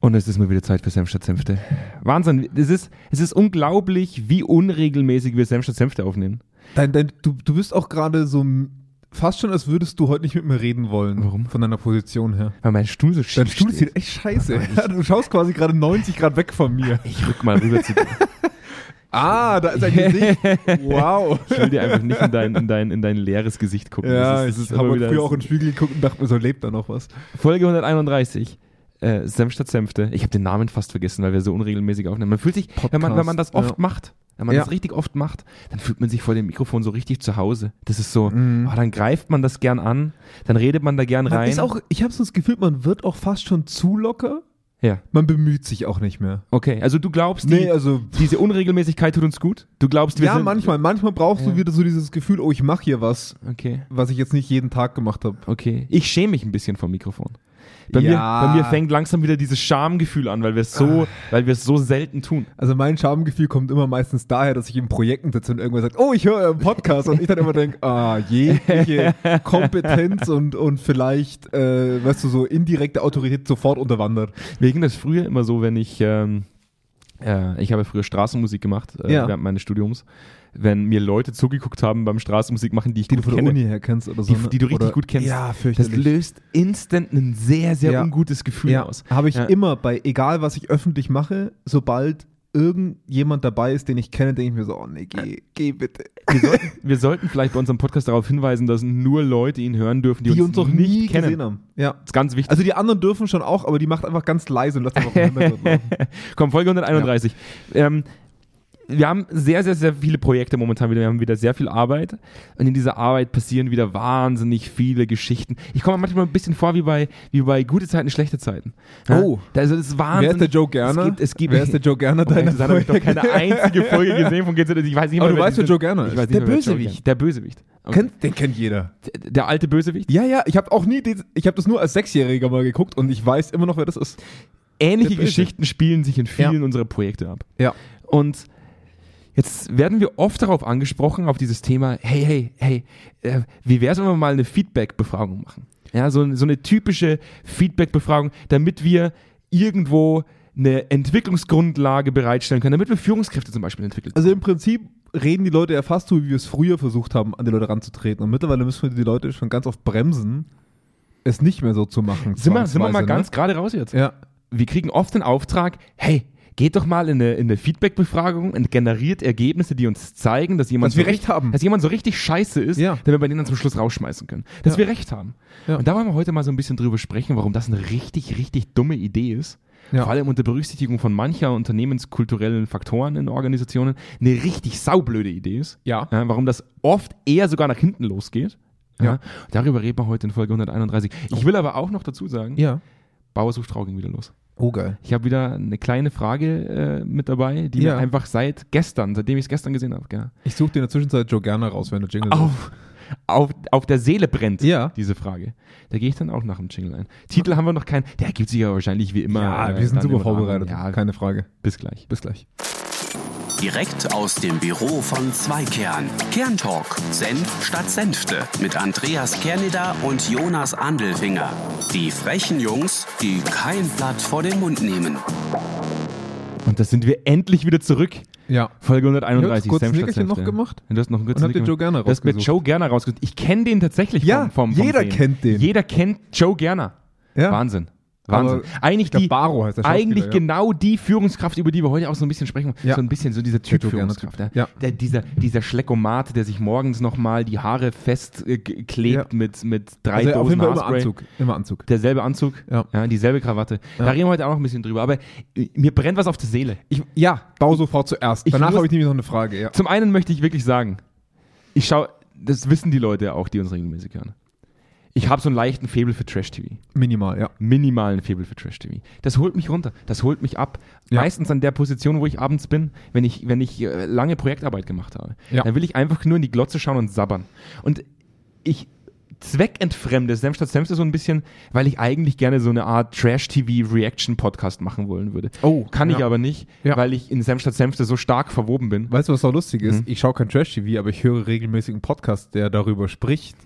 Und es ist mal wieder Zeit für Senf statt Senfte. Wahnsinn. Es ist, es ist unglaublich, wie unregelmäßig wir Senf statt Senfte aufnehmen. Dein, dein, du, du bist auch gerade so fast schon, als würdest du heute nicht mit mir reden wollen. Warum? Von deiner Position her. Weil mein Stuhl so Dein schief Stuhl steht. sieht echt scheiße. Ja, du schaust quasi gerade 90 Grad weg von mir. Ich rück mal rüber zu dir. Ah, da ist ein Gesicht. Wow. Ich will dir einfach nicht in dein, in dein, in dein leeres Gesicht gucken. Ja, Das ist- das ich habe früher auch in den Spiegel geguckt und dachte mir so, lebt da noch was? Folge 131. Äh, Senf statt Senfte. Ich habe den Namen fast vergessen, weil wir so unregelmäßig aufnehmen. Man fühlt sich, wenn man, wenn man das oft ja. macht, wenn man Ja. das richtig oft macht, dann fühlt man sich vor dem Mikrofon so richtig zu Hause. Das ist so, Mhm. ah, dann greift man das gern an, dann redet man da gern Man rein. ist auch, ich habe so das Gefühl, man wird auch fast schon zu locker. ja, Man bemüht sich auch nicht mehr. okay. Also du glaubst, die, Nee, also diese Unregelmäßigkeit tut uns gut? Du glaubst, wir ja, sind... manchmal. Manchmal brauchst Ja. du wieder so dieses Gefühl, oh, ich mache hier was, Okay, was ich jetzt nicht jeden Tag gemacht habe. okay. Ich schäme mich ein bisschen vom Mikrofon. Bei, Ja. mir, bei mir fängt langsam wieder dieses Schamgefühl an, weil wir es so, weil wir es so selten tun. Also mein Schamgefühl kommt immer meistens daher, dass ich in Projekten sitze und irgendwer sagt, oh, ich höre euren Podcast und ich dann immer denke, ah, jegliche Kompetenz und, und vielleicht, äh, weißt du, so indirekte Autorität sofort unterwandert. Mir ging das früher immer so, wenn ich, ähm, äh, ich habe früher Straßenmusik gemacht äh, Ja. während meines Studiums, wenn mir Leute zugeguckt haben beim Straßenmusik machen, die ich Die du gut von der kenne, Uni her kennst oder so. die, ne? die du richtig gut kennst. Ja, das fürchterlich. löst instant ein sehr, sehr Ja. ungutes Gefühl ja, aus. habe ich Ja. immer bei, egal was ich öffentlich mache, sobald irgendjemand dabei ist, den ich kenne, denke ich mir so, oh nee, geh, geh bitte. Wir sollten, wir sollten vielleicht bei unserem Podcast darauf hinweisen, dass nur Leute ihn hören dürfen, die, Die uns noch nicht nie kennen. gesehen haben. Ja. Das ist ganz wichtig. Also die anderen dürfen schon auch, aber die macht einfach ganz leise und lässt einfach. Komm, Folge 131. Ähm, wir haben sehr, sehr, sehr viele Projekte momentan wieder. Wir haben wieder sehr viel Arbeit. Und in dieser Arbeit passieren wieder wahnsinnig viele Geschichten. Ich komme manchmal ein bisschen vor wie bei, wie bei gute Zeiten, schlechte Zeiten. Ja? Oh. Da ist es wahnsinnig. Wer ist der Joe Gerner? Es gibt, es gibt, Wer ist der Joe Gerner Oh, deiner das habe ich doch keine einzige Folge gesehen von GZ. Ich weiß nicht Aber mal, du weißt, wer Joe Gerner Ich ist. Der Bösewicht. Der Bösewicht. Okay. Kennt, den kennt jeder. Der- Der alte Bösewicht. Ja, ja, ich habe auch nie, den- ich habe das nur als Sechsjähriger mal geguckt und ich weiß immer noch, wer das ist. Ähnliche. Geschichten spielen sich in vielen Ja. unserer Projekte ab. Ja. Und jetzt werden wir oft darauf angesprochen, auf dieses Thema, hey, hey, hey, äh, wie wäre es, wenn wir mal eine Feedback-Befragung machen? Ja, so, so eine typische Feedback-Befragung, damit wir irgendwo eine Entwicklungsgrundlage bereitstellen können, damit wir Führungskräfte zum Beispiel entwickeln. Also im Prinzip reden die Leute ja fast so, wie wir es früher versucht haben, an die Leute ranzutreten. Und mittlerweile müssen wir die Leute schon ganz oft bremsen, es nicht mehr so zu machen. sind, wir, sind wir mal zwangsweise, ganz gerade raus jetzt. Ne? Ja. Wir kriegen oft den Auftrag, hey, geht doch mal in eine, in eine Feedback-Befragung und generiert Ergebnisse, die uns zeigen, dass jemand, Dass so richtig- dass jemand so richtig scheiße ist, Ja. damit wir den dann zum Schluss rausschmeißen können. Dass Ja. wir recht haben. Ja. Und da wollen wir heute mal so ein bisschen drüber sprechen, warum das eine richtig, richtig dumme Idee ist. Ja. Vor allem unter Berücksichtigung von mancher unternehmenskulturellen Faktoren in Organisationen eine richtig saublöde Idee ist. Ja. Ja, warum das oft eher sogar nach hinten losgeht. Ja. Ja. Darüber reden wir heute in Folge 131. Ich will aber auch noch dazu sagen, Ja. Bauer sucht Frau ging wieder los. Oh, geil. Ich habe wieder eine kleine Frage äh, mit dabei, die Ja. mir einfach seit gestern, seitdem ich es gestern gesehen habe, ja, Ich suche dir in der Zwischenzeit Joe Gerner raus, wenn der Jingle auf, auf, auf der Seele brennt, Ja. diese Frage. Da gehe ich dann auch nach dem Jingle ein. Titel haben wir noch keinen, der ergibt sich ja wahrscheinlich wie immer. Ja, äh, wir sind super vorbereitet. Ja, Keine Frage. bis gleich. Bis gleich. Direkt aus dem Büro von Zweikern. Kerntalk. Senf statt Senfte. Mit Andreas Kerneder und Jonas Andelfinger. Die frechen Jungs, die kein Blatt vor den Mund nehmen. Und da sind wir endlich wieder zurück. Ja. Folge Ich hab 131. kurz ein Senf statt Nickerchen noch gemacht du hast noch einen kurzen und hab den Joe Gerner Du hast mir rausgesucht. Joe Gerner rausgesucht. Ich kenne den tatsächlich Ja, vom, vom, vom jeder Sehen. kennt den. Jeder kennt Joe Gerner. Ja. Wahnsinn. Wahnsinn. Aber Eigentlich die, Baro heißt der eigentlich ja. genau die Führungskraft, über die wir heute auch so ein bisschen sprechen. Ja. So ein bisschen so dieser Typ Führungskraft. Ja. Ja. Der, dieser, dieser Schleckomat, der sich morgens nochmal die Haare festklebt Ja. mit, mit drei Also auf Dosen Fall immer. Anzug. Immer Anzug. Derselbe Anzug, Ja. dieselbe Krawatte. Da reden wir heute auch noch ein bisschen drüber. Aber äh, mir brennt was auf der Seele. Ich, ja, bau sofort zuerst. Ich Danach habe ich nämlich noch eine Frage. Ja. Zum einen möchte ich wirklich sagen, ich schaue, das wissen die Leute auch, die uns regelmäßig hören. Ich habe so einen leichten Faible für Trash-TV. Minimal, ja. minimalen Faible für Trash-TV. Das holt mich runter, das holt mich ab. Ja. Meistens an der Position, wo ich abends bin, wenn ich, wenn ich äh, lange Projektarbeit gemacht habe. Ja. Dann will ich einfach nur in die Glotze schauen und sabbern. Und ich zweckentfremde Senf statt Senfte so ein bisschen, weil ich eigentlich gerne so eine Art Trash-TV-Reaction-Podcast machen wollen würde. Oh, Kann ich ja. aber nicht, Ja. weil ich in Senf statt Senfte so stark verwoben bin. Weißt du, was auch lustig ist? Mhm. Ich schaue kein Trash-TV, aber ich höre regelmäßig einen Podcast, der darüber spricht.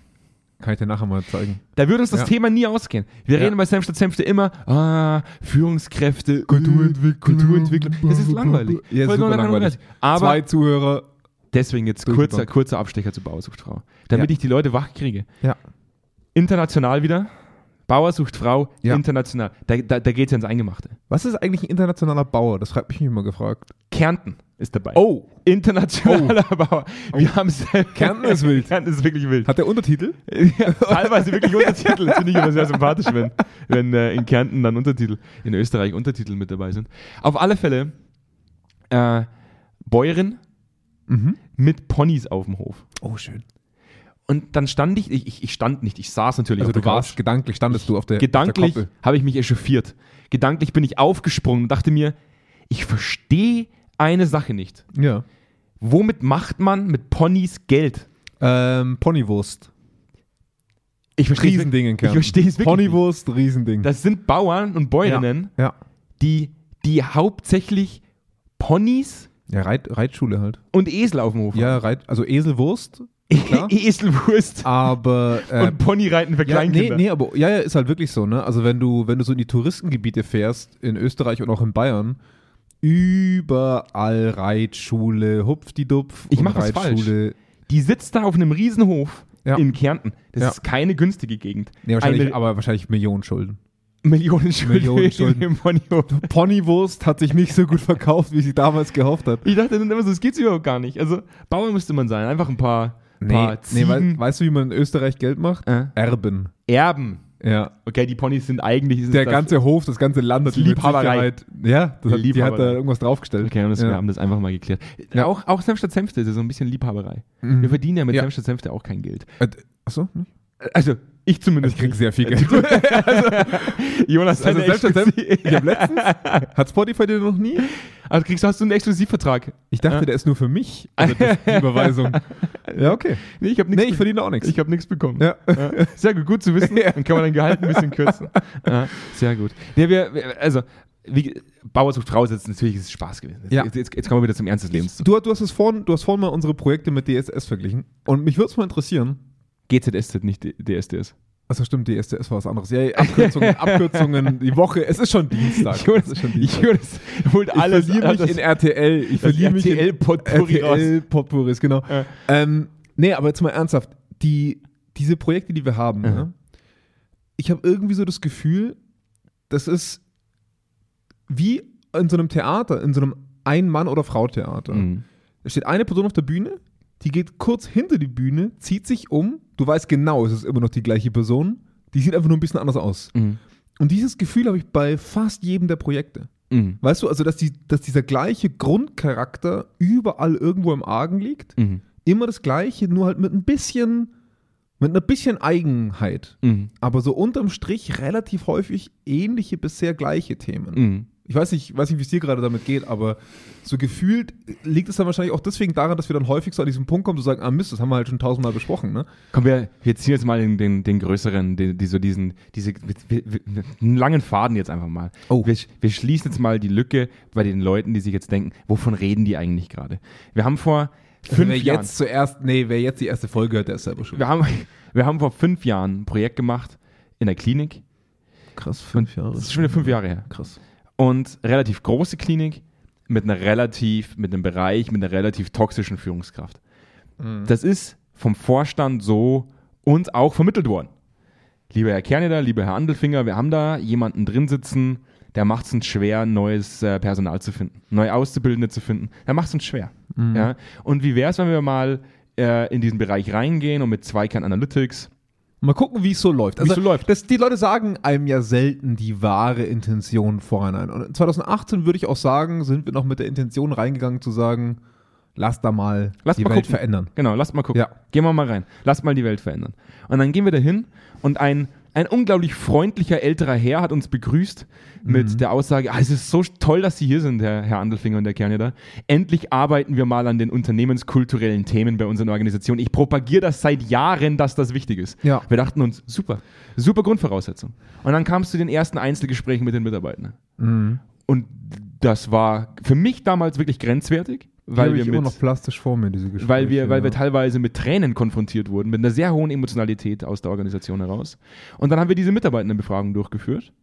Kann ich dir nachher mal zeigen. Da würde uns das Ja. Thema nie ausgehen. Wir Ja. reden bei Senf statt Senfte immer, ah, Führungskräfte, Kulturentwicklung. Kulturentwicklung. Das ist langweilig. Ja, super 131. langweilig. Aber Zwei Zuhörer. deswegen jetzt kurzer, kurzer Abstecher zur Bauersuchtfrau. Damit Ja. ich die Leute wach kriege. Ja. International wieder. Bauer sucht Frau, Ja. international. Da, da, da geht es ja ins Eingemachte. Was ist eigentlich ein internationaler Bauer? Das hat mich immer gefragt. Kärnten ist dabei. Oh, Internationaler Bauer. Wir haben selbst. Kärnten ist wild. Kärnten ist wirklich wild. hat der Untertitel? Ja, teilweise wirklich Untertitel. Das finde ich immer sehr sympathisch, wenn, wenn äh, in Kärnten dann Untertitel, in Österreich Untertitel mit dabei sind. Auf alle Fälle äh, Bäuerin Mhm. mit Ponys auf dem Hof. Oh, schön. Und dann stand ich, ich, ich stand nicht, ich saß natürlich Also auf du der warst Couch. gedanklich, standest du auf der Gedanklich habe ich mich echauffiert. Gedanklich bin ich aufgesprungen und dachte mir, ich verstehe eine Sache nicht. Ja. Womit macht man mit Ponys Geld? Ähm, Ponywurst. Ich verstehe es Riesending in. Ich verstehe es wirklich. nicht. Ponywurst, Riesending. Das sind Bauern und Bäuerinnen, ja. die, die hauptsächlich Ponys Ja, Reit, Reitschule halt. und Esel auf dem Hof Ja, Reit, also Eselwurst. Eselwurst aber äh, und Ponyreiten für ja, nee, Kleinkinder. nee, aber ja, ja, ist halt wirklich so, ne? Also wenn du, wenn du so in die Touristengebiete fährst, in Österreich und auch in Bayern, überall Reitschule, Hupfdidupf Ich und mach was Reitschule. Die sitzt da auf einem Riesenhof Ja. in Kärnten. Das Ja. ist keine günstige Gegend. Nee, wahrscheinlich, Eine aber wahrscheinlich Millionen Schulden. Millionen Schulden Millionen Schulden. Ponyhof. Ponywurst hat sich nicht so gut verkauft, wie sie damals gehofft hat. Ich dachte dann immer so, das geht's überhaupt gar nicht. Also Bauer müsste man sein. Einfach ein paar, paar nee wei weißt du, wie man in Österreich Geld macht? Äh? Erben. Erben. Ja. Okay, die Ponys sind eigentlich... Der ganze Hof, das ganze Land hat Liebhaberei. Ja, das hat, die hat da irgendwas draufgestellt. Okay, und das, ja. wir haben das einfach mal geklärt. Ja. Auch, auch Senf statt Senfte ist ja so ein bisschen Liebhaberei. Mhm. Wir verdienen ja mit Ja. Senf statt Senfte auch kein Geld. Äh, Achso? nicht? Also, ich zumindest. Ich krieg nicht. sehr viel Geld. Jonas, Also selbst, selbst, ich habe letztens, hat Spotify den noch nie? also kriegst, hast du einen Exklusivvertrag? Ich dachte, Ja. der ist nur für mich. Also das, die Überweisung. Ja, okay. Nee, ich habe Nee, nichts. ich verdiene auch nichts. ich habe nichts bekommen. Ja. Ja. Sehr gut, gut zu wissen. Dann kann man dein Gehalt ein bisschen kürzen. Ja, sehr gut. Nee, wir, also, wie, Bauer sucht Frau ist jetzt natürlich ist es Spaß gewesen. Jetzt, Ja. jetzt, jetzt, jetzt kommen wir wieder zum Ernst des Lebens. Du, du, hast es vorhin, du hast vorhin mal unsere Projekte mit DSS verglichen. Und mich würde es mal interessieren. GZSZ, nicht DSDS. Achso, stimmt, DSS war was anderes. Ja, Abkürzungen, Abkürzungen, die Woche. Es ist schon Dienstag. Jonas, es ist schon ich Dienstag. Jonas holt Ich alles. verliere mich in RTL. Ich verliere mich in RTL Potpourri raus. RTL Potpourris, genau. Ja. Ähm, nee, aber jetzt mal ernsthaft. Die, diese Projekte, die wir haben, Mhm. ne? ich habe irgendwie so das Gefühl, das ist wie in so einem Theater, in so einem Ein-Mann- oder Frau-Theater. Mhm. Da steht eine Person auf der Bühne, die geht kurz hinter die Bühne, zieht sich um. Du weißt genau, es ist immer noch die gleiche Person. Die sieht einfach nur ein bisschen anders aus. Mhm. Und dieses Gefühl habe ich bei fast jedem der Projekte. Mhm. Weißt du, also dass, die, dass dieser gleiche Grundcharakter überall irgendwo im Argen liegt. Mhm. Immer das gleiche, nur halt mit ein bisschen, mit einer bisschen Eigenheit. Mhm. Aber so unterm Strich relativ häufig ähnliche, bisher gleiche Themen. Ich weiß nicht, weiß nicht wie es dir gerade damit geht, aber so gefühlt liegt es dann wahrscheinlich auch deswegen daran, dass wir dann häufig so an diesen Punkt kommen, zu sagen, ah Mist, das haben wir halt schon tausendmal besprochen, ne? Komm, wir, wir ziehen jetzt mal den, den, den größeren, die, die, so diesen, diese, einen langen Faden jetzt einfach mal. Oh. Wir, wir schließen jetzt mal die Lücke bei den Leuten, die sich jetzt denken, wovon reden die eigentlich gerade? Wir haben vor fünf wer Jahren, jetzt zuerst, nee, wer jetzt die erste Folge hört, der ist selber schon. wir haben, wir haben vor fünf Jahren ein Projekt gemacht in der Klinik. Krass, fünf Jahre. Das ist schon wieder fünf Jahre her. Krass. Und relativ große Klinik mit einer relativ, mit einem Bereich, mit einer relativ toxischen Führungskraft. Das ist vom Vorstand so uns auch vermittelt worden. Lieber Herr Kerneder, lieber Herr Andelfinger, wir haben da jemanden drin sitzen, der macht es uns schwer, neues äh, Personal zu finden, neue Auszubildende zu finden. Der macht es uns schwer. Ja? Und wie wäre es, wenn wir mal äh, in diesen Bereich reingehen und mit Zweikern Analytics Mal gucken, wie es so läuft. Also so läuft. Das, die Leute sagen einem ja selten die wahre Intention voreinander. Und 2018 würde ich auch sagen, sind wir noch mit der Intention reingegangen zu sagen, lass da mal Lass die mal Welt gucken. verändern. Genau, lasst mal gucken. Ja. Gehen wir mal rein. Lasst mal die Welt verändern. Und dann gehen wir dahin und ein, ein unglaublich freundlicher älterer Herr hat uns begrüßt mit Mhm. der Aussage, ah, es ist so toll, dass Sie hier sind, Herr, Herr Andelfinger und der Kerneder. Endlich arbeiten wir mal an den unternehmenskulturellen Themen bei unseren Organisationen. Ich propagiere das seit Jahren, dass das wichtig ist. Ja. Wir dachten uns, super, super Grundvoraussetzung. Und dann kam es zu den ersten Einzelgesprächen mit den Mitarbeitern. Mhm. Und das war für mich damals wirklich grenzwertig. Weil wir ich immer mit, noch plastisch vor mir, diese Gespräche. weil wir, weil wir teilweise mit Tränen konfrontiert wurden, mit einer sehr hohen Emotionalität aus der Organisation heraus. Und dann haben wir diese Mitarbeitendenbefragung durchgeführt.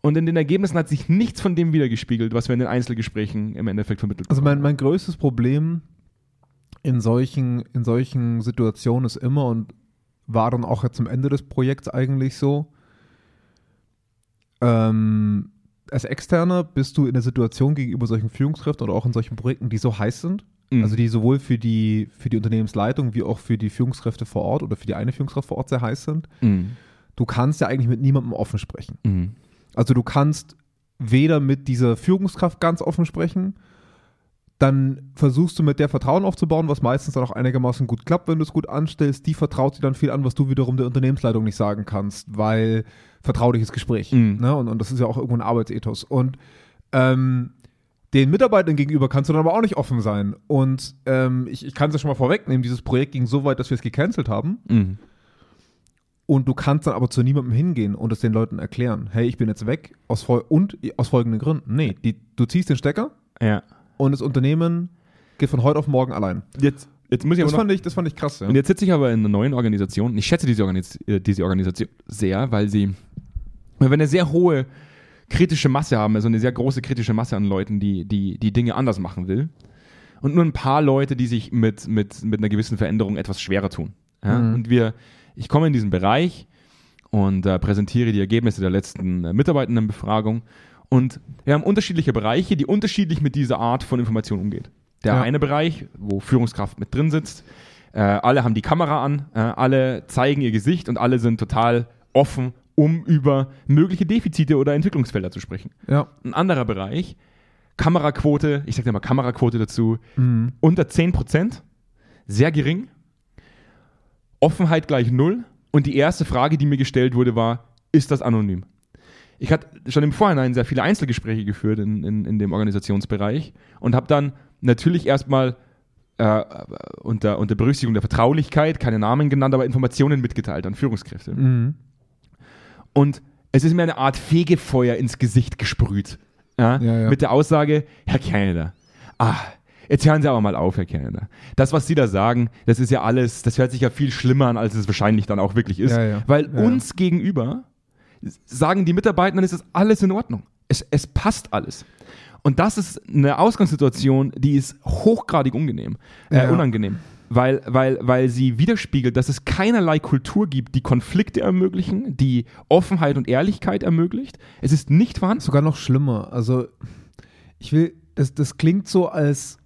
Und in den Ergebnissen hat sich nichts von dem wiedergespiegelt, was wir in den Einzelgesprächen im Endeffekt vermittelt Also mein, mein größtes Problem in solchen, in solchen Situationen ist immer und war dann auch jetzt zum Ende des Projekts eigentlich so, ähm, als Externer bist du in der Situation gegenüber solchen Führungskräften oder auch in solchen Projekten, die so heiß sind, Mhm. also die sowohl für die, für die Unternehmensleitung wie auch für die Führungskräfte vor Ort oder für die eine Führungskraft vor Ort sehr heiß sind. Mhm. Du kannst ja eigentlich mit niemandem offen sprechen. Mhm. Also du kannst weder mit dieser Führungskraft ganz offen sprechen, dann versuchst du mit der Vertrauen aufzubauen, was meistens dann auch einigermaßen gut klappt, wenn du es gut anstellst. Die vertraut dir dann viel an, was du wiederum der Unternehmensleitung nicht sagen kannst, weil vertrauliches Gespräch. Mhm. Ne? Und, und das ist ja auch irgendwo ein Arbeitsethos. Und ähm, den Mitarbeitern gegenüber kannst du dann aber auch nicht offen sein. Und ähm, ich, ich kann es ja schon mal vorwegnehmen, dieses Projekt ging so weit, dass wir es gecancelt haben. Mhm. Und du kannst dann aber zu niemandem hingehen und es den Leuten erklären. Hey, ich bin jetzt weg aus fol und aus folgenden Gründen. Nee, die, du ziehst den Stecker Ja. und das Unternehmen geht von heute auf morgen allein. Jetzt, jetzt muss ich Das fand ich, das fand ich krass. Ja. Und jetzt sitze ich aber in einer neuen Organisation. Ich schätze diese, Organis äh, diese Organisation sehr, weil sie, weil wir eine sehr hohe kritische Masse haben, also eine sehr große kritische Masse an Leuten, die, die, die Dinge anders machen will. Und nur ein paar Leute, die sich mit, mit, mit einer gewissen Veränderung etwas schwerer tun. Ja? Mhm. Und wir, ich komme in diesen Bereich und äh, präsentiere die Ergebnisse der letzten äh, Mitarbeitendenbefragung. Und wir haben unterschiedliche Bereiche, die unterschiedlich mit dieser Art von Information umgeht. Der Ja. eine Bereich, wo Führungskraft mit drin sitzt, äh, alle haben die Kamera an, äh, alle zeigen ihr Gesicht und alle sind total offen, um über mögliche Defizite oder Entwicklungsfelder zu sprechen. ja. Ein anderer Bereich, Kameraquote, ich sage mal Kameraquote dazu, Mhm. unter 10%, sehr gering. Offenheit gleich null. Und die erste Frage, die mir gestellt wurde, war, ist das anonym? Ich hatte schon im Vorhinein sehr viele Einzelgespräche geführt in, in, in dem Organisationsbereich und habe dann natürlich erstmal äh, unter, unter Berücksichtigung der Vertraulichkeit, keine Namen genannt, aber Informationen mitgeteilt an Führungskräfte. Mhm. Und es ist mir eine Art Fegefeuer ins Gesicht gesprüht. Ja, Ja, ja. Mit der Aussage, Herr Canada, ah, jetzt hören Sie aber mal auf, Herr Canada. Das, was Sie da sagen, das ist ja alles, das hört sich ja viel schlimmer an, als es wahrscheinlich dann auch wirklich ist. Weil uns gegenüber sagen die Mitarbeiter, dann ist das alles in Ordnung. Es, es passt alles. Und das ist eine Ausgangssituation, die ist hochgradig unangenehm, äh, unangenehm. Weil, weil, weil sie widerspiegelt, dass es keinerlei Kultur gibt, die Konflikte ermöglichen, die Offenheit und Ehrlichkeit ermöglicht. Es ist nicht vorhanden. Sogar noch schlimmer. Also, ich will, das, das klingt so als.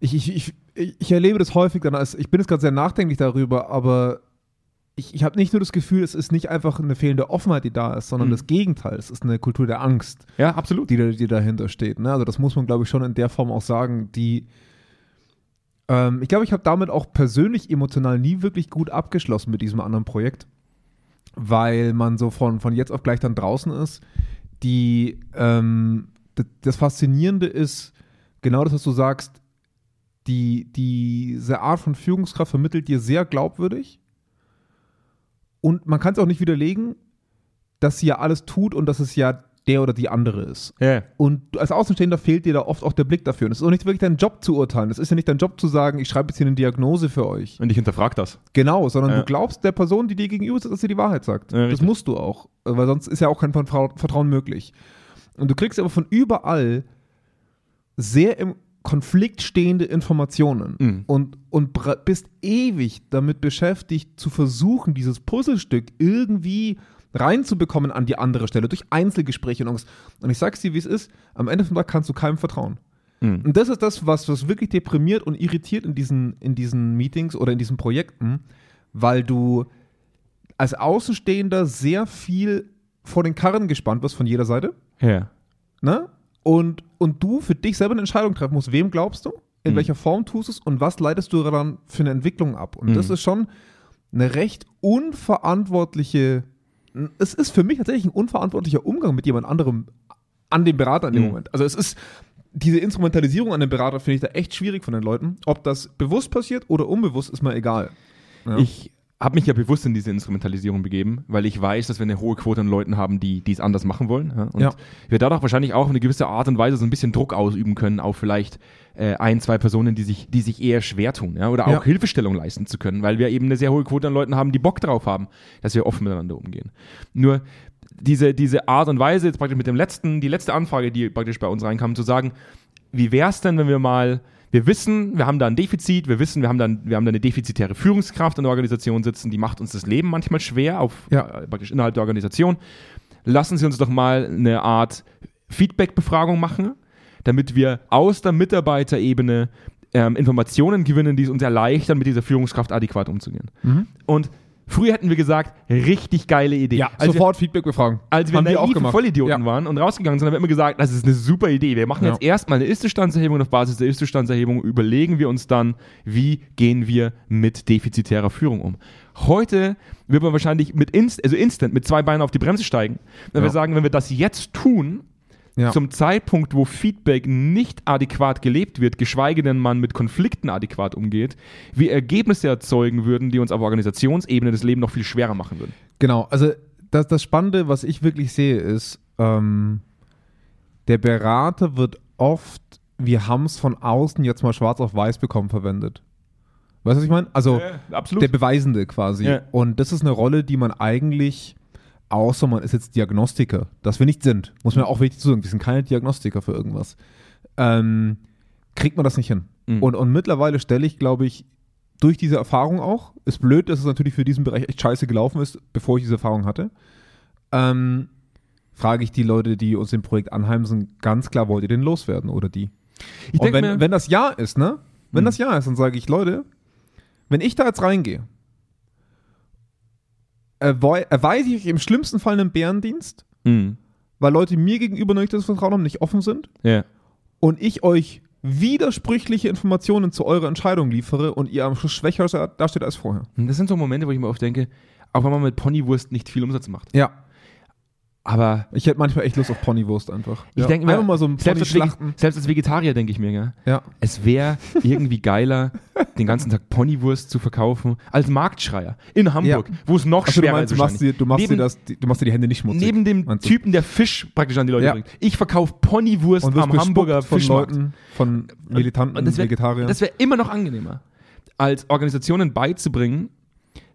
Ich, ich, ich, ich erlebe das häufig dann als. Ich bin jetzt gerade sehr nachdenklich darüber, aber ich, ich habe nicht nur das Gefühl, es ist nicht einfach eine fehlende Offenheit, die da ist, sondern Mhm. das Gegenteil. Es ist eine Kultur der Angst, Ja, absolut. die, die dahinter steht. Ne? Also, das muss man, glaube ich, schon in der Form auch sagen, die. Ähm, ich glaube, ich habe damit auch persönlich emotional nie wirklich gut abgeschlossen mit diesem anderen Projekt, weil man so von, von jetzt auf gleich dann draußen ist. Die, ähm, das Faszinierende ist, genau das, was du sagst, die, diese Art von Führungskraft vermittelt dir sehr glaubwürdig. Und man kann es auch nicht widerlegen, dass sie ja alles tut und dass es ja der oder die andere ist. Ja. Und als Außenstehender fehlt dir da oft auch der Blick dafür. Und es ist auch nicht wirklich dein Job zu urteilen. Es ist ja nicht dein Job zu sagen, ich schreibe jetzt hier eine Diagnose für euch. Und ich hinterfrage das. Genau, sondern Ja. du glaubst der Person, die dir gegenüber sitzt, dass sie die Wahrheit sagt. Ja, das musst du auch, weil sonst ist ja auch kein Vertrau- Vertrauen möglich. Und du kriegst aber von überall sehr im Konflikt stehende Informationen Mhm. und, und bist ewig damit beschäftigt, zu versuchen, dieses Puzzlestück irgendwie reinzubekommen an die andere Stelle durch Einzelgespräche und Angst. Und ich sag's dir, wie es ist, am Ende vom Tag kannst du keinem vertrauen. Mhm. Und das ist das, was, was wirklich deprimiert und irritiert in diesen, in diesen Meetings oder in diesen Projekten, weil du als Außenstehender sehr viel vor den Karren gespannt wirst von jeder Seite. Ja. Ne? Und, und du für dich selber eine Entscheidung treffen musst, wem glaubst du, in Mhm. welcher Form tust du es und was leitest du dann für eine Entwicklung ab. Und Mhm. das ist schon eine recht unverantwortliche, es ist für mich tatsächlich ein unverantwortlicher Umgang mit jemand anderem an den Berater in dem Mhm. Moment. Also es ist, diese Instrumentalisierung an den Berater finde ich da echt schwierig von den Leuten. Ob das bewusst passiert oder unbewusst, ist mal egal. Ja. Ich habe mich ja bewusst in diese Instrumentalisierung begeben, weil ich weiß, dass wir eine hohe Quote an Leuten haben, die es anders machen wollen. Ja? Und Ja. wir dadurch wahrscheinlich auch eine gewisse Art und Weise so ein bisschen Druck ausüben können auf vielleicht äh, ein, zwei Personen, die sich, die sich eher schwer tun, ja? oder auch Ja. Hilfestellung leisten zu können, weil wir eben eine sehr hohe Quote an Leuten haben, die Bock drauf haben, dass wir offen miteinander umgehen. Nur diese, diese Art und Weise, jetzt praktisch mit dem letzten, die letzte Anfrage, die praktisch bei uns reinkam, zu sagen, wie wäre es denn, wenn wir mal, wir wissen, wir haben da ein Defizit, wir wissen, wir haben dann, wir haben da eine defizitäre Führungskraft in der Organisation sitzen, die macht uns das Leben manchmal schwer, auf, Ja. äh, praktisch innerhalb der Organisation. Lassen Sie uns doch mal eine Art Feedback-Befragung machen, damit wir aus der Mitarbeiterebene ähm, Informationen gewinnen, die es uns erleichtern, mit dieser Führungskraft adäquat umzugehen. Und früher hätten wir gesagt, richtig geile Idee. Ja, Als wir- sofort Feedback befragen. als wir auch gemacht. Vollidioten Ja. waren und rausgegangen sind, haben wir immer gesagt, das ist eine super Idee. Wir machen Ja. jetzt erstmal eine Ist-Zustandserhebung und auf Basis der Ist-Zustandserhebung überlegen wir uns dann, wie gehen wir mit defizitärer Führung um. Heute wird man wahrscheinlich mit Inst also instant mit zwei Beinen auf die Bremse steigen. Wenn Ja. wir sagen, wenn wir das jetzt tun, Ja. zum Zeitpunkt, wo Feedback nicht adäquat gelebt wird, geschweige denn man mit Konflikten adäquat umgeht, wir Ergebnisse erzeugen würden, die uns auf Organisationsebene das Leben noch viel schwerer machen würden. Genau, also das, das Spannende, was ich wirklich sehe, ist, ähm, der Berater wird oft, wir haben es von außen jetzt mal schwarz auf weiß bekommen, verwendet. Weißt du, was ich meine? Also absolut. der Beweisende quasi. Ja. Und das ist eine Rolle, die man eigentlich, außer man ist jetzt Diagnostiker, das wir nicht sind, muss man auch wichtig zu sagen, wir sind keine Diagnostiker für irgendwas, ähm, kriegt man das nicht hin. Mhm. Und, und mittlerweile stelle ich, glaube ich, durch diese Erfahrung auch, ist blöd, dass es natürlich für diesen Bereich echt scheiße gelaufen ist, bevor ich diese Erfahrung hatte, ähm, frage ich die Leute, die uns im Projekt anheimsen, ganz klar, wollt ihr den loswerden oder die? ich Und denke wenn, mir, wenn das Ja ist, ne? Wenn Mhm. das Ja ist, dann sage ich, Leute, wenn ich da jetzt reingehe, erweise ich euch im schlimmsten Fall einen Bärendienst, Mhm. weil Leute mir gegenüber noch nicht das Vertrauen haben, nicht offen sind Ja. und ich euch widersprüchliche Informationen zu eurer Entscheidung liefere und ihr am Schluss schwächer dasteht als vorher. Das sind so Momente, wo ich mir oft denke, auch wenn man mit Ponywurst nicht viel Umsatz macht. Ja. Aber Ich hätte manchmal echt Lust auf Ponywurst einfach. ich ja. denke mir, einfach mal so ein selbst, als Vege- selbst als Vegetarier denke ich mir, gell, Ja. es wäre irgendwie geiler, den ganzen Tag Ponywurst zu verkaufen, als Marktschreier in Hamburg, Ja. wo es noch Also du schwerer meinst, du ist. machst, dir, du, machst dir Neben- das, die- du machst dir die Hände nicht schmutzig. Neben dem meinst? Typen, der Fisch praktisch an die Leute Ja. bringt. Ich verkaufe Ponywurst am Hamburger von Fischmarkt. Leuten, von militanten Und das wär- Vegetariern. Das wäre immer noch angenehmer, als Organisationen beizubringen,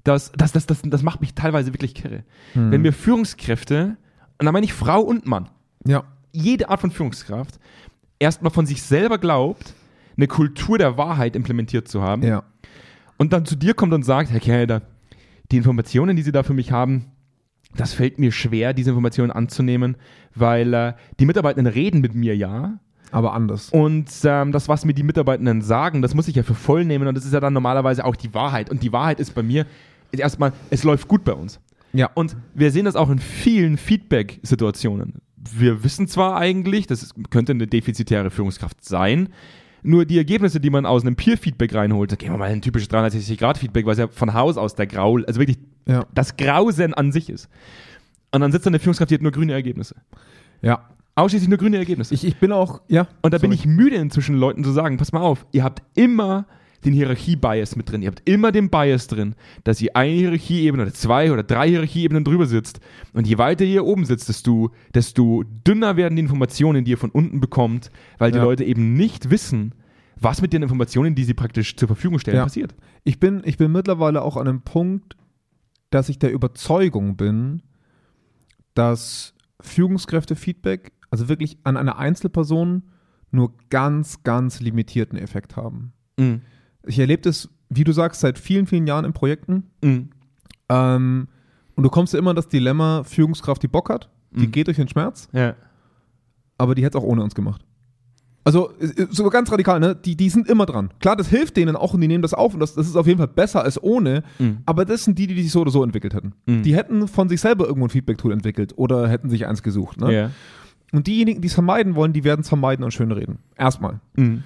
dass das, das, das, das macht mich teilweise wirklich kirre. Hm. Wenn wir Führungskräfte, und da meine ich Frau und Mann, ja. jede Art von Führungskraft erstmal von sich selber glaubt, eine Kultur der Wahrheit implementiert zu haben Ja. und dann zu dir kommt und sagt, Herr Kerner, die Informationen, die Sie da für mich haben, das fällt mir schwer, diese Informationen anzunehmen, weil äh, die Mitarbeitenden reden mit mir ja Aber anders. und ähm, das, was mir die Mitarbeitenden sagen, das muss ich ja für voll nehmen und das ist ja dann normalerweise auch die Wahrheit und die Wahrheit ist bei mir ist erstmal, es läuft gut bei uns. Ja. Und wir sehen das auch in vielen Feedback-Situationen. Wir wissen zwar eigentlich, das könnte eine defizitäre Führungskraft sein, nur die Ergebnisse, die man aus einem Peer-Feedback reinholt, da gehen wir mal in ein typisches 360-Grad-Feedback, was ja von Haus aus der Graul, also wirklich Ja. das Grausen an sich ist. Und dann sitzt da eine Führungskraft, die hat nur grüne Ergebnisse. Ja. Ausschließlich nur grüne Ergebnisse. Ich, ich bin auch, ja. Und da bin Sorry. ich müde inzwischen Leuten zu sagen, pass mal auf, ihr habt immer den Hierarchie-Bias mit drin. Ihr habt immer den Bias drin, dass ihr eine Hierarchieebene oder zwei oder drei Hierarchieebenen drüber sitzt. Und je weiter ihr oben sitzt, desto, desto dünner werden die Informationen, die ihr von unten bekommt, weil die Ja. Leute eben nicht wissen, was mit den Informationen, die sie praktisch zur Verfügung stellen, Ja. passiert. Ich bin, ich bin mittlerweile auch an einem Punkt, dass ich der Überzeugung bin, dass Führungskräfte-Feedback, also wirklich an einer Einzelperson, nur ganz, ganz limitierten Effekt haben. Mhm. Ich erlebe das, wie du sagst, seit vielen, vielen Jahren in Projekten. Mhm. Ähm, und du kommst ja immer in das Dilemma, Führungskraft, die Bock hat, die Mhm. geht durch den Schmerz, Ja. aber die hätte es auch ohne uns gemacht. Also, äh, so ganz radikal, ne? Die, die sind immer dran. Klar, das hilft denen auch und die nehmen das auf und das, das ist auf jeden Fall besser als ohne, Mhm. aber das sind die, die sich so oder so entwickelt hätten. Mhm. Die hätten von sich selber irgendwo ein Feedback-Tool entwickelt oder hätten sich eins gesucht. Ne? Ja. Und diejenigen, die es vermeiden wollen, die werden es vermeiden und schön reden. Erstmal. Mhm.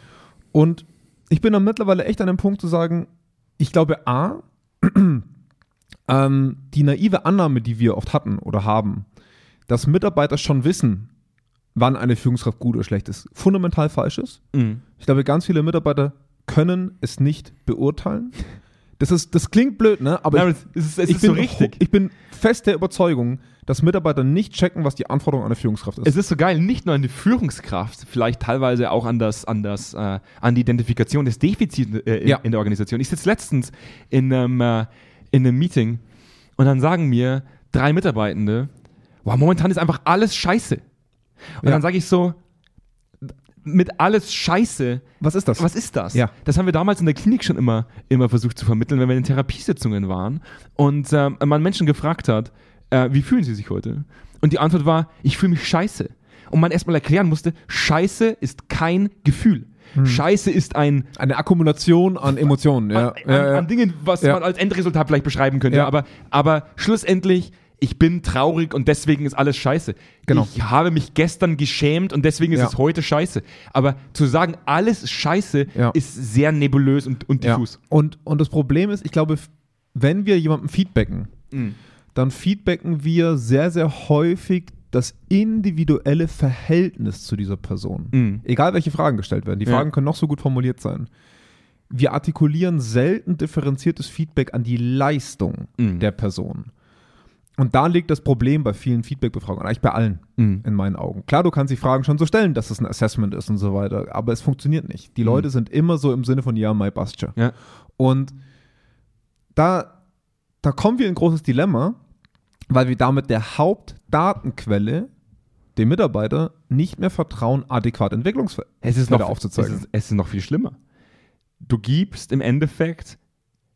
Und ich bin dann mittlerweile echt an dem Punkt zu sagen, ich glaube, A, ähm, die naive Annahme, die wir oft hatten oder haben, dass Mitarbeiter schon wissen, wann eine Führungskraft gut oder schlecht ist, fundamental falsch ist. Mhm. Ich glaube, ganz viele Mitarbeiter können es nicht beurteilen. Das, ist, das klingt blöd, ne? Aber Nein, ich, es ist, es ich, bin, so ich bin fest der Überzeugung, dass Mitarbeiter nicht checken, was die Anforderung an eine Führungskraft ist. Es ist so geil, nicht nur an die Führungskraft, vielleicht teilweise auch an das, an das, äh, an die Identifikation des Defizits äh, in, Ja. in der Organisation. Ich sitze letztens in einem, äh, in einem Meeting und dann sagen mir drei Mitarbeitende, wow, momentan ist einfach alles scheiße. Und Ja. dann sage ich so, mit alles scheiße, was ist das? was ist das? Ja. Das haben wir damals in der Klinik schon immer, immer versucht zu vermitteln, wenn wir in Therapiesitzungen waren und ähm, man Menschen gefragt hat, äh, wie fühlen sie sich heute? Und die Antwort war, ich fühle mich scheiße. Und man erstmal erklären musste, scheiße ist kein Gefühl. Hm. Scheiße ist ein Eine Akkumulation an Emotionen, ja. an, an, ja. an Dingen, was man als Endresultat vielleicht beschreiben könnte. Ja. Aber, aber schlussendlich, ich bin traurig und deswegen ist alles scheiße. Genau. Ich habe mich gestern geschämt und deswegen ist es heute scheiße. Aber zu sagen, alles ist scheiße, ist sehr nebulös und, und Ja. diffus. Und, und das Problem ist, ich glaube, wenn wir jemandem feedbacken, Mhm. Dann feedbacken wir sehr, sehr häufig das individuelle Verhältnis zu dieser Person. Mhm. Egal, welche Fragen gestellt werden. Die Ja. Fragen können noch so gut formuliert sein. Wir artikulieren selten differenziertes Feedback an die Leistung Mhm. der Person. Und da liegt das Problem bei vielen Feedback-Befragungen, eigentlich bei allen Mhm. in meinen Augen. Klar, du kannst die Fragen schon so stellen, dass es ein Assessment ist und so weiter, aber es funktioniert nicht. Die Leute sind immer so im Sinne von ja, my Bastia. Ja. Und da, da kommen wir in ein großes Dilemma, weil wir damit der Hauptdatenquelle, dem Mitarbeiter, nicht mehr vertrauen, adäquat Entwicklungsfelder Es ist noch, aufzuzeigen. Es ist, es ist noch viel schlimmer. Du gibst im Endeffekt,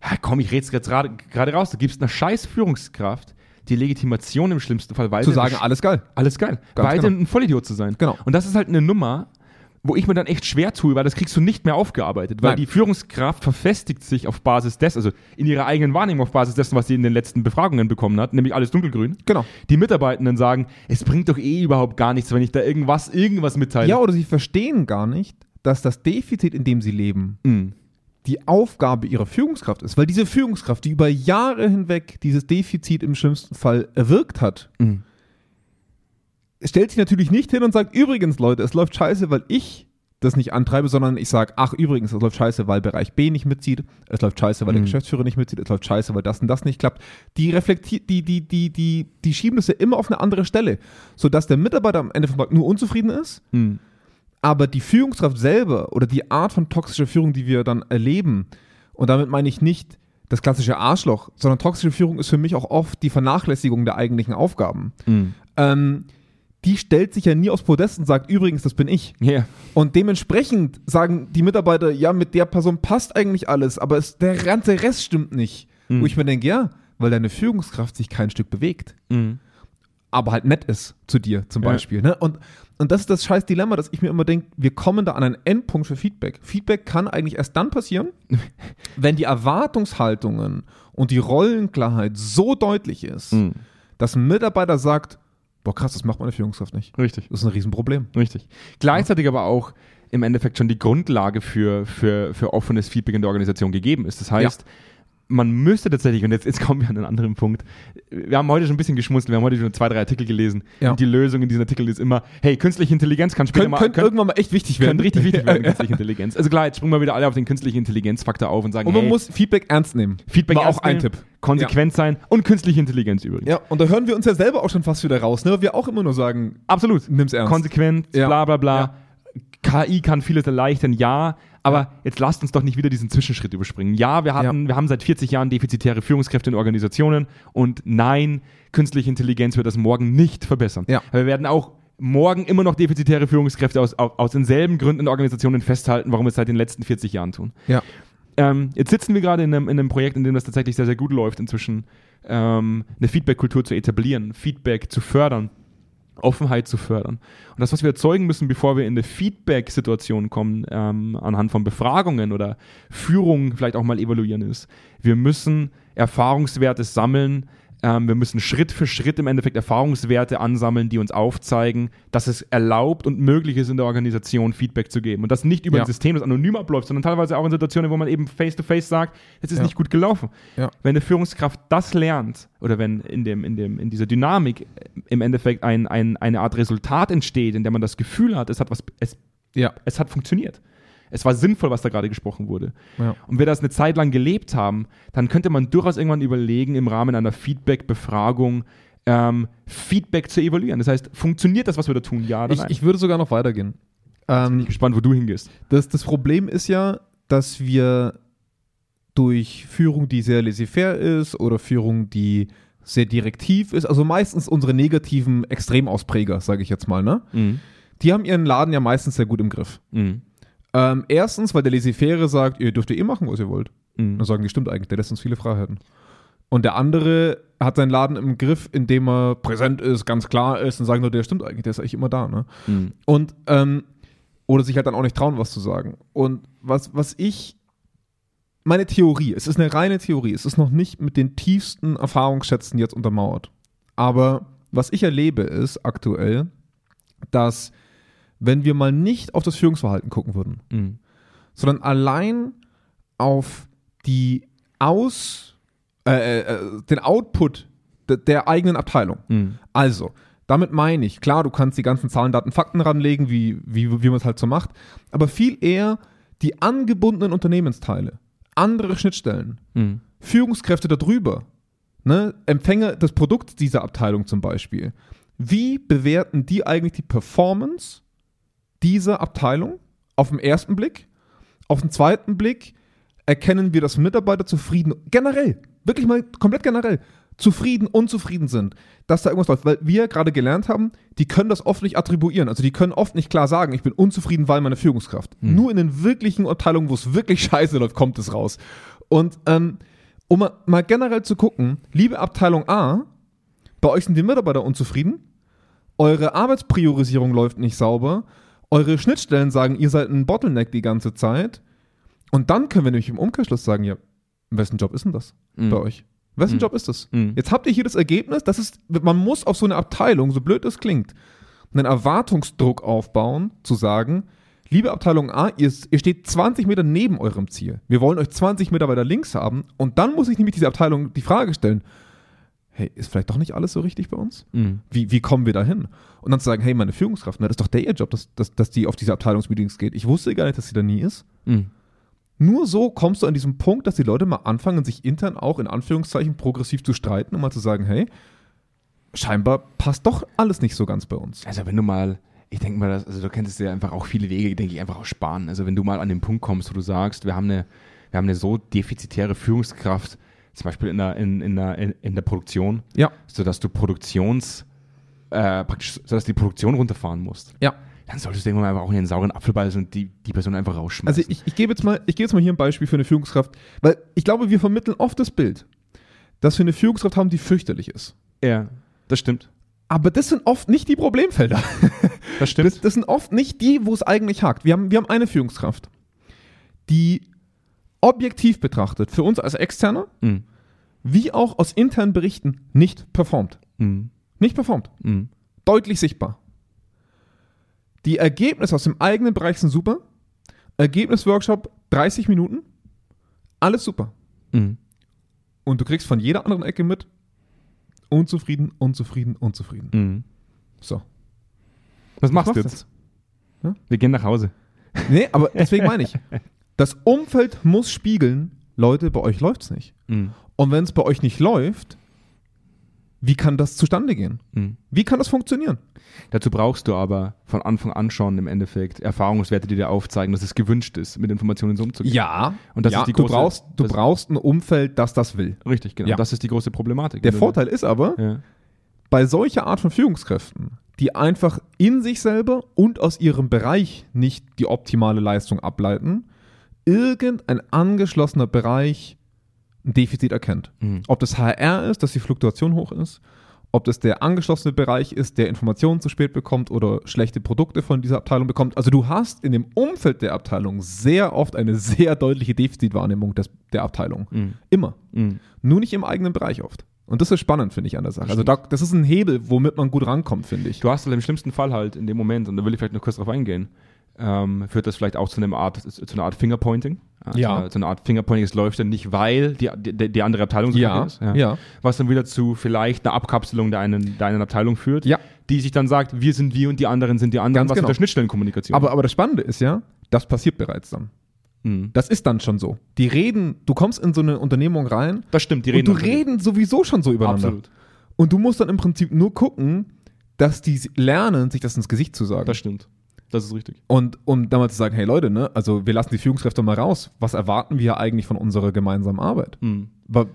ja, komm, ich rede es jetzt gerade gerade raus, du gibst einer scheiß Führungskraft die Legitimation im schlimmsten Fall, weil zu sagen, alles geil. Alles geil. Ganz Weiterhin genau. ein Vollidiot zu sein. Genau. Und das ist halt eine Nummer, wo ich mir dann echt schwer tue, weil das kriegst du nicht mehr aufgearbeitet, weil Nein. die Führungskraft verfestigt sich auf Basis dessen, also in ihrer eigenen Wahrnehmung auf Basis dessen, was sie in den letzten Befragungen bekommen hat, nämlich alles dunkelgrün. Genau. Die Mitarbeitenden sagen, es bringt doch eh überhaupt gar nichts, wenn ich da irgendwas, irgendwas mitteile. Ja, oder sie verstehen gar nicht, dass das Defizit, in dem sie leben, Mhm. die Aufgabe ihrer Führungskraft ist. Weil diese Führungskraft, die über Jahre hinweg dieses Defizit im schlimmsten Fall erwirkt hat, Mhm. Stellt sich natürlich nicht hin und sagt, übrigens Leute, es läuft scheiße, weil ich das nicht antreibe, sondern ich sage, ach übrigens, es läuft scheiße, weil Bereich B nicht mitzieht, es läuft scheiße, weil der Mhm. Geschäftsführer nicht mitzieht, es läuft scheiße, weil das und das nicht klappt. Die reflektiert, die, die, die, die, die schieben das ja immer auf eine andere Stelle, sodass der Mitarbeiter am Ende vom Tag nur unzufrieden ist, Mhm. aber die Führungskraft selber oder die Art von toxischer Führung, die wir dann erleben, und damit meine ich nicht das klassische Arschloch, sondern toxische Führung ist für mich auch oft die Vernachlässigung der eigentlichen Aufgaben. Mhm. Ähm, die stellt sich ja nie aufs Podest und sagt, übrigens, das bin ich. Ja. Und dementsprechend sagen die Mitarbeiter, ja, mit der Person passt eigentlich alles, aber es, der ganze Rest stimmt nicht. Mhm. Wo ich mir denke, ja, weil deine Führungskraft sich kein Stück bewegt Mhm. aber halt nett ist zu dir zum Ja. Beispiel. Ne? Und, und das ist das scheiß Dilemma, dass ich mir immer denke, wir kommen da an einen Endpunkt für Feedback. Feedback kann eigentlich erst dann passieren, wenn die Erwartungshaltungen und die Rollenklarheit so deutlich ist, Mhm. dass ein Mitarbeiter sagt, boah krass, das macht meine Führungskraft nicht. Richtig. Das ist ein Riesenproblem. Richtig. Gleichzeitig aber auch im Endeffekt schon die Grundlage für, für, für offenes Feedback in der Organisation gegeben ist. Das heißt, man müsste tatsächlich, und jetzt, jetzt kommen wir an einen anderen Punkt, wir haben heute schon ein bisschen geschmunzelt, wir haben heute schon zwei, drei Artikel gelesen Ja. und die Lösung in diesen Artikeln ist immer, hey, künstliche Intelligenz kann später Könnt, mal, könnte könnt- irgendwann mal echt wichtig werden. könnte richtig wichtig werden, künstliche Intelligenz. Also klar, jetzt springen wir wieder alle auf den künstlichen Intelligenzfaktor auf und sagen, Und man hey, muss Feedback ernst nehmen. Feedback War auch ernst ein nehmen, Tipp. konsequent sein und künstliche Intelligenz übrigens. Ja, und da hören wir uns ja selber auch schon fast wieder raus, ne? weil wir auch immer nur sagen, Absolut. nimm's ernst. Konsequent, Ja. bla bla bla. Ja. KI kann vieles erleichtern, ja, aber jetzt lasst uns doch nicht wieder diesen Zwischenschritt überspringen. Ja, wir hatten, wir haben seit 40 Jahren defizitäre Führungskräfte in Organisationen und nein, künstliche Intelligenz wird das morgen nicht verbessern. Ja. Wir werden auch morgen immer noch defizitäre Führungskräfte aus, aus, aus denselben Gründen in Organisationen festhalten, warum wir es seit den letzten 40 Jahren tun. Ja. Ähm, jetzt sitzen wir gerade in einem, in einem Projekt, in dem das tatsächlich sehr, sehr gut läuft, inzwischen ähm, eine Feedback-Kultur zu etablieren, Feedback zu fördern, Offenheit zu fördern. Und das, was wir erzeugen müssen, bevor wir in eine Feedback-Situation kommen, ähm, anhand von Befragungen oder Führung vielleicht auch mal evaluieren, ist, wir müssen Erfahrungswerte sammeln, ähm, wir müssen Schritt für Schritt im Endeffekt Erfahrungswerte ansammeln, die uns aufzeigen, dass es erlaubt und möglich ist, in der Organisation Feedback zu geben. Und das nicht über Ja. ein System, das anonym abläuft, sondern teilweise auch in Situationen, wo man eben face-to-face sagt, es ist Ja. nicht gut gelaufen. Ja. Wenn eine Führungskraft das lernt oder wenn in, dem, in, dem, in dieser Dynamik im Endeffekt ein, ein, eine Art Resultat entsteht, in der man das Gefühl hat, es hat, was, es, Ja. es hat funktioniert. Es war sinnvoll, was da gerade gesprochen wurde. Ja. Und wir das eine Zeit lang gelebt haben, dann könnte man durchaus irgendwann überlegen, im Rahmen einer Feedback-Befragung ähm, Feedback zu evaluieren. Das heißt, funktioniert das, was wir da tun? Ja oder Ich, nein? ich würde sogar noch weitergehen. Ähm, bin ich gespannt, wo du hingehst. das, das Problem ist ja, dass wir durch Führung, die sehr laissez-faire ist oder Führung, die sehr direktiv ist, also meistens unsere negativen Extremauspräger, sage ich jetzt mal, ne? Mhm. Die haben ihren Laden ja meistens sehr gut im Griff. Mhm. Ähm, erstens, weil der laissez-faire sagt, ihr dürft eh machen, was ihr wollt. Mhm. Dann sagen die, stimmt eigentlich, der lässt uns viele Freiheiten. Und der andere hat seinen Laden im Griff, indem er präsent ist, ganz klar ist und sagen nur, der stimmt eigentlich, der ist eigentlich immer da, ne? Mhm. Und, ähm, oder sich halt dann auch nicht trauen, was zu sagen. Und was, was ich, meine Theorie, es ist eine reine Theorie, es ist noch nicht mit den tiefsten Erfahrungsschätzen jetzt untermauert. Aber was ich erlebe ist aktuell, dass wenn wir mal nicht auf das Führungsverhalten gucken würden, Mhm. sondern allein auf die Aus, äh, äh, den Output de, der eigenen Abteilung. Mhm. Also, damit meine ich, klar, du kannst die ganzen Zahlen, Daten, Fakten ranlegen, wie, wie, wie man es halt so macht, aber viel eher die angebundenen Unternehmensteile, andere Schnittstellen, Mhm. Führungskräfte darüber, ne, Empfänger des Produkts dieser Abteilung zum Beispiel. Wie bewerten die eigentlich die Performance dieser Abteilung auf den ersten Blick? Auf den zweiten Blick erkennen wir, dass Mitarbeiter zufrieden, generell, wirklich mal komplett generell, zufrieden, unzufrieden sind, dass da irgendwas läuft. Weil wir gerade gelernt haben, die können das oft nicht attribuieren. Also die können oft nicht klar sagen, ich bin unzufrieden, weil meine Führungskraft. Nur in den wirklichen Abteilungen, wo es wirklich scheiße läuft, kommt es raus. Und ähm, um mal, mal generell zu gucken, liebe Abteilung A, bei euch sind die Mitarbeiter unzufrieden, eure Arbeitspriorisierung läuft nicht sauber, eure Schnittstellen sagen, ihr seid ein Bottleneck die ganze Zeit. Und dann können wir nämlich im Umkehrschluss sagen, ja, wessen Job ist denn das Mhm. bei euch? Wessen Mhm. Job ist das? Mhm. Jetzt habt ihr hier das Ergebnis, das ist, man muss auf so eine Abteilung, so blöd das klingt, einen Erwartungsdruck aufbauen, zu sagen, liebe Abteilung A, ihr, ihr steht 20 Meter neben eurem Ziel. Wir wollen euch 20 Meter weiter links haben. Und dann muss ich nämlich diese Abteilung die Frage stellen, hey, ist vielleicht doch nicht alles so richtig bei uns? Mhm. Wie, wie kommen wir da hin? Und dann zu sagen, hey, meine Führungskraft, ne, das ist doch der ihr Job, dass, dass, dass die auf diese Abteilungsmeetings geht. Ich wusste gar nicht, dass sie da nie ist. Mhm. Nur so kommst du an diesem Punkt, dass die Leute mal anfangen, sich intern auch in Anführungszeichen progressiv zu streiten, um mal zu sagen, hey, scheinbar passt doch alles nicht so ganz bei uns. Also wenn du mal, ich denke mal, also du kennst ja einfach auch viele Wege, denke ich, einfach auch sparen. Also wenn du mal an den Punkt kommst, wo du sagst, wir haben eine, wir haben eine so defizitäre Führungskraft, zum Beispiel in der, in, in der, in, in der Produktion, Ja, sodass du Produktions, äh, praktisch, sodass die Produktion runterfahren musst. ja. Dann solltest du irgendwann einfach auch in den sauren Apfel beißen und die, die Person einfach rausschmeißen. Also ich, ich gebe jetzt mal, ich gebe jetzt mal hier ein Beispiel für eine Führungskraft, weil ich glaube, wir vermitteln oft das Bild, dass wir eine Führungskraft haben, die fürchterlich ist. ja, das stimmt. Aber das sind oft nicht die Problemfelder. Das stimmt. Das, das sind oft nicht die, wo es eigentlich hakt. Wir haben, wir haben eine Führungskraft, die objektiv betrachtet, für uns als Externer, Mhm. wie auch aus internen Berichten, nicht performt. Mhm. Nicht performt. Mhm. Deutlich sichtbar. Die Ergebnisse aus dem eigenen Bereich sind super. Ergebnisworkshop 30 Minuten. Alles super. Mhm. Und du kriegst von jeder anderen Ecke mit, unzufrieden, unzufrieden, unzufrieden. Mhm. So. Was machst du jetzt? Ja? Wir gehen nach Hause. Nee, aber deswegen meine ich, das Umfeld muss spiegeln, Leute, bei euch läuft's nicht. Mhm. Und wenn es bei euch nicht läuft, wie kann das zustande gehen? Mhm. Wie kann das funktionieren? Dazu brauchst du aber von Anfang an schon im Endeffekt Erfahrungswerte, die dir aufzeigen, dass es gewünscht ist, mit Informationen so umzugehen. Ja, Und das ja, ist die du große- brauchst, du brauchst ein Umfeld, das das will. Richtig, genau. Ja. Das ist die große Problematik. Der du- Vorteil ist aber, Ja. bei solcher Art von Führungskräften, die einfach in sich selber und aus ihrem Bereich nicht die optimale Leistung ableiten, irgendein angeschlossener Bereich ein Defizit erkennt. Mhm. Ob das HR ist, dass die Fluktuation hoch ist, ob das der angeschlossene Bereich ist, der Informationen zu spät bekommt oder schlechte Produkte von dieser Abteilung bekommt. Also du hast in dem Umfeld der Abteilung sehr oft eine sehr deutliche Defizitwahrnehmung des, der Abteilung. Mhm. Immer. Mhm. Nur nicht im eigenen Bereich oft. Und das ist spannend, finde ich, an der Sache. Also da, das ist ein Hebel, womit man gut rankommt, finde ich. Du hast halt im schlimmsten Fall halt in dem Moment, und da will ich vielleicht noch kurz drauf eingehen, ähm, führt das vielleicht auch zu, einem Art, zu einer Art Fingerpointing. Ja. Zu einer Art Fingerpointing, es läuft dann nicht, weil die, die, die andere Abteilung so Ja, ist. ja. Was dann wieder zu vielleicht einer Abkapselung der einen, der einen Abteilung führt, Ja. die sich dann sagt, wir sind wir und die anderen sind die anderen, Ganz was genau. in der Schnittstellenkommunikation. Aber, aber das Spannende ist ja, das passiert bereits dann. Mhm. Das ist dann schon so. Die reden, du kommst in so eine Unternehmung rein Das stimmt, die und reden du mit dir. reden sowieso schon so übereinander. Absolut. Und du musst dann im Prinzip nur gucken, dass die lernen, sich das ins Gesicht zu sagen. Das stimmt. Das ist richtig. Und um dann mal zu sagen, hey Leute, ne, also wir lassen die Führungskräfte mal raus. Was erwarten wir eigentlich von unserer gemeinsamen Arbeit? Mhm. Wa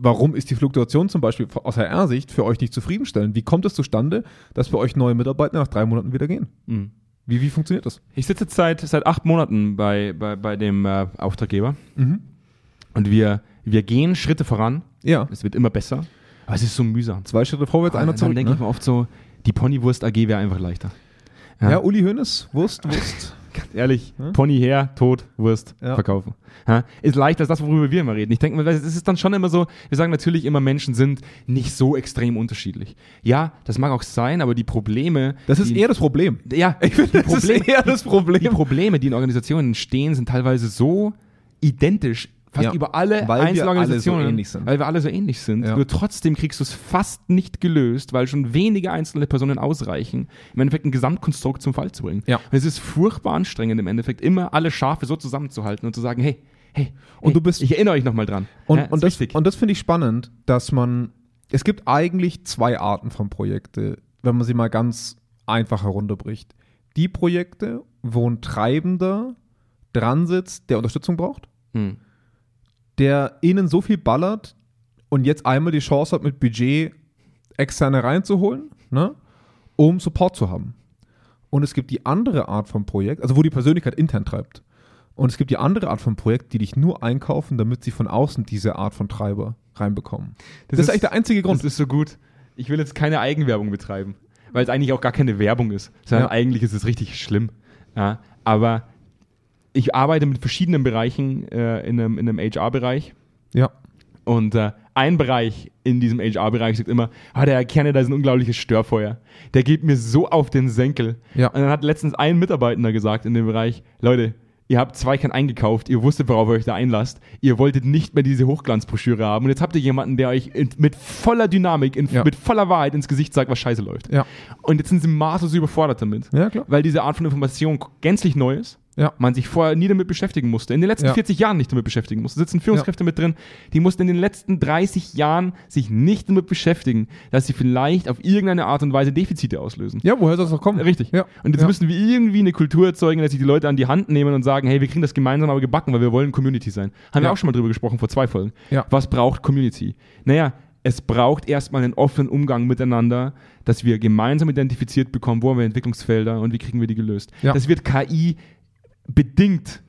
warum ist die Fluktuation zum Beispiel aus HR-Sicht für euch nicht zufriedenstellend? Wie kommt es zustande, dass bei euch neue Mitarbeiter nach drei Monaten wieder gehen? Mhm. Wie, wie funktioniert das? Ich sitze jetzt seit, seit acht Monaten bei, bei, bei dem äh, Auftraggeber Mhm. und wir, wir gehen Schritte voran. Ja. Es wird immer besser. Aber es ist so mühsam. Zwei Schritte vorwärts, einer dann zurück. denke ich Ne? mir oft so, die Ponywurst AG wäre einfach leichter. Ja. Uli Hoeneß, Wurst, Wurst. Ganz ehrlich, Ja. Pony her, tot, Wurst, Ja. verkaufen. Ja, ist leichter als das, worüber wir immer reden. Ich denke mir, es ist dann schon immer so, wir sagen natürlich immer, Menschen sind nicht so extrem unterschiedlich. Ja, das mag auch sein, aber die Probleme. Das ist die, eher das Problem. Ja, Ich finde, das ist eher das Problem. die Probleme, die in Organisationen entstehen, sind teilweise so identisch, fast Ja, über alle weil wir einzelnen alle so Organisationen, ähnlich sind. weil wir alle so ähnlich sind. Ja. Nur trotzdem kriegst du es fast nicht gelöst, weil schon wenige einzelne Personen ausreichen, im Endeffekt ein Gesamtkonstrukt zum Fall zu bringen. Ja. Und es ist furchtbar anstrengend im Endeffekt, immer alle Schafe so zusammenzuhalten und zu sagen, hey, hey, Und hey, du bist- ich erinnere euch nochmal dran. Und, Ja, und, das, und das finde ich spannend, dass man, es gibt eigentlich zwei Arten von Projekte, wenn man sie mal ganz einfach herunterbricht. Die Projekte, wo ein Treibender dran sitzt, der Unterstützung braucht, Hm. Der ihnen so viel ballert und jetzt einmal die Chance hat, mit Budget externe reinzuholen, ne, um Support zu haben. Und es gibt die andere Art von Projekt, also wo die Persönlichkeit intern treibt. Und es gibt die andere Art von Projekt, die dich nur einkaufen, damit sie von außen diese Art von Treiber reinbekommen. Das, ist eigentlich der einzige Grund. Das ist so gut. Ich will jetzt keine Eigenwerbung betreiben, weil es eigentlich auch gar keine Werbung ist, sondern Ja. eigentlich ist es richtig schlimm. Ja, aber ich arbeite mit verschiedenen Bereichen äh, in einem, in einem HR-Bereich ja. und äh, ein Bereich in diesem HR-Bereich sagt immer, ah, der Herr Kerne, da ist ein unglaubliches Störfeuer. Der geht mir so auf den Senkel. Ja. Und dann hat letztens ein Mitarbeiter gesagt in dem Bereich, Leute, ihr habt Zweikern eingekauft, ihr wusstet, worauf ihr euch da einlasst, ihr wolltet nicht mehr diese Hochglanzbroschüre haben und jetzt habt ihr jemanden, der euch in, mit voller Dynamik, in, Ja. mit voller Wahrheit ins Gesicht sagt, was scheiße läuft. Ja. Und jetzt sind sie maßlos überfordert damit, Ja, klar. weil diese Art von Information gänzlich neu ist Ja. man sich vorher nie damit beschäftigen musste, in den letzten Ja. 40 Jahren nicht damit beschäftigen musste. Sitzen Führungskräfte mit drin, die mussten in den letzten 30 Jahren sich nicht damit beschäftigen, dass sie vielleicht auf irgendeine Art und Weise Defizite auslösen. Ja, woher soll das noch kommen? Richtig. Ja. Und jetzt ja. müssen wir irgendwie eine Kultur erzeugen, dass sich die Leute an die Hand nehmen und sagen, hey, wir kriegen das gemeinsam aber gebacken, weil wir wollen Community sein. Haben wir Ja. auch schon mal drüber gesprochen vor zwei Folgen. Ja. Was braucht Community? Naja, es braucht erstmal einen offenen Umgang miteinander, dass wir gemeinsam identifiziert bekommen, wo haben wir Entwicklungsfelder und wie kriegen wir die gelöst. Ja. Das wird KI bedingt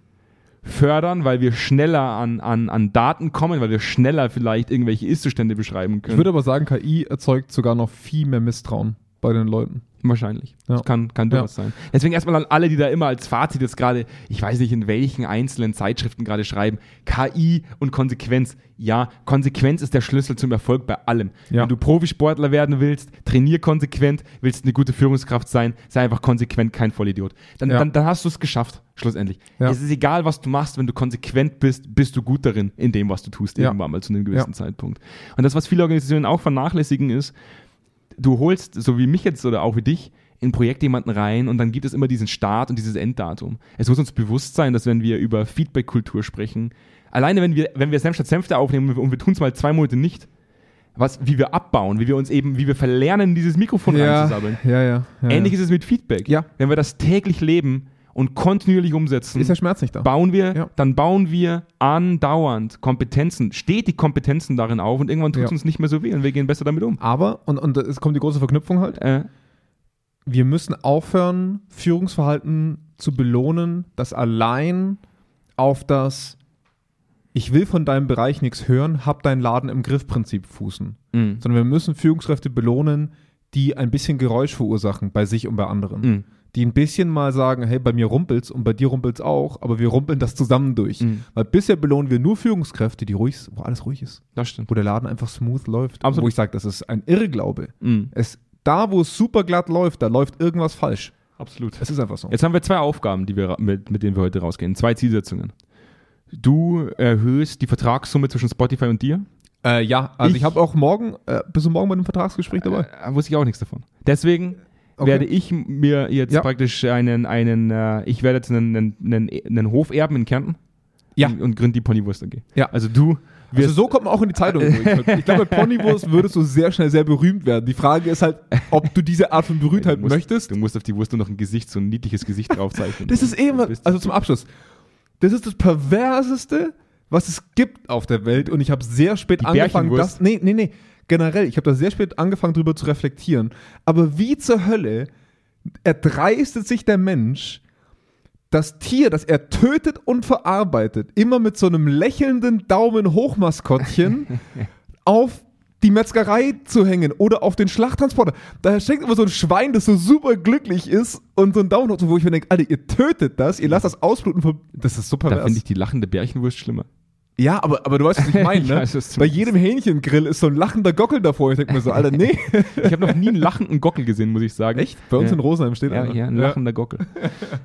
fördern, weil wir schneller an, an, an Daten kommen, weil wir schneller vielleicht irgendwelche Ist-Zustände beschreiben können. Ich würde aber sagen, KI erzeugt sogar noch viel mehr Misstrauen bei den Leuten. Wahrscheinlich. Ja. Das kann, kann durchaus sein. Deswegen erstmal an alle, die da immer als Fazit jetzt gerade, ich weiß nicht, in welchen einzelnen Zeitschriften gerade schreiben, KI und Konsequenz. Ja, Konsequenz ist der Schlüssel zum Erfolg bei allem. Ja. Wenn du Profisportler werden willst, trainier konsequent, willst eine gute Führungskraft sein, sei einfach konsequent, kein Vollidiot. Dann, Ja. dann, dann hast du es geschafft, schlussendlich. Ja. Es ist egal, was du machst, wenn du konsequent bist, bist du gut darin, in dem, was du tust, Ja. irgendwann mal zu einem gewissen Ja. Zeitpunkt. Und das, was viele Organisationen auch vernachlässigen, ist, du holst, so wie mich jetzt oder auch wie dich, in ein Projekt jemanden rein und dann gibt es immer diesen Start und dieses Enddatum. Es muss uns bewusst sein, dass wenn wir über Feedback-Kultur sprechen, alleine wenn wir, wenn wir Senf statt Senfte aufnehmen und wir tun es mal zwei Monate nicht, was, wie wir abbauen, wie wir uns eben, wie wir verlernen, dieses Mikrofon reinzusabbeln. ja, ja. ja Ähnlich ja. ist es mit Feedback. Ja. Wenn wir das täglich leben und kontinuierlich umsetzen, Ist der Schmerz nicht da? bauen wir, Ja. dann bauen wir andauernd Kompetenzen, stetig Kompetenzen darin auf und irgendwann tut es Ja. uns nicht mehr so weh und wir gehen besser damit um. Aber, und, und es kommt die große Verknüpfung halt, Äh, wir müssen aufhören, Führungsverhalten zu belohnen, das allein auf das Ich will von deinem Bereich nichts hören, hab deinen Laden im Griff-Prinzip fußen. mh. Sondern wir müssen Führungskräfte belohnen, die ein bisschen Geräusch verursachen bei sich und bei anderen. Mhm. Die ein bisschen mal sagen, hey, bei mir rumpelt's und bei dir rumpelt's auch, aber wir rumpeln das zusammen durch. Mhm. Weil bisher belohnen wir nur Führungskräfte, die ruhig, wo alles ruhig ist. Das stimmt. Wo der Laden einfach smooth läuft. Absolut. Wo ich sage, das ist ein Irrglaube. Mhm. Es, da, wo es super glatt läuft, da läuft irgendwas falsch. Absolut. Es ist einfach so. Jetzt haben wir zwei Aufgaben, die wir, mit, mit denen wir heute rausgehen. Zwei Zielsetzungen. Du erhöhst die Vertragssumme zwischen Spotify und dir. Äh, ja, also ich, Ich- habe auch morgen, äh, bist du morgen bei einem Vertragsgespräch dabei? Äh, wusste ich auch nichts davon. Deswegen Okay. werde ich mir jetzt Ja. praktisch einen, einen äh, ich werde jetzt einen, einen, einen, einen Hof erben in Kärnten Ja. und, und gründe die Ponywurst AG. Ja. Also du Also so kommt man auch in die Zeitung. Ich glaube, bei Ponywurst würdest du sehr schnell sehr berühmt werden. Die Frage ist halt, ob du diese Art von Berühmtheit du musst, möchtest. Du musst auf die Wurst nur noch ein Gesicht, so ein niedliches Gesicht draufzeichnen. Das ist eben, Bist- also zum Abschluss. Das ist das perverseste, was es gibt auf der Welt. Und ich habe sehr spät Die angefangen, das. Nee, nee, nee. Generell, ich habe da sehr spät angefangen, drüber zu reflektieren. Aber wie zur Hölle erdreistet sich der Mensch, das Tier, das er tötet und verarbeitet, immer mit so einem lächelnden Daumen hochmaskottchen auf die Metzgerei zu hängen oder auf den Schlachttransporter. Da steckt immer so ein Schwein, das so super glücklich ist und so ein Daumen hoch, wo ich mir denke, Alter, ihr tötet das, ihr lasst das ausbluten. Das ist super. da finde ich die lachende Bärchenwurst schlimmer. Ja, aber, aber du weißt, was ich meine, Ich ne? weiß, was du Bei jedem Hähnchengrill ist so ein lachender Gockel davor. Ich denke mir so, Alter, nee. Ich habe noch nie einen lachenden Gockel gesehen, muss ich sagen. Bei uns Ja. in Rosenheim steht Ja, einer. ja, ein lachender Gockel.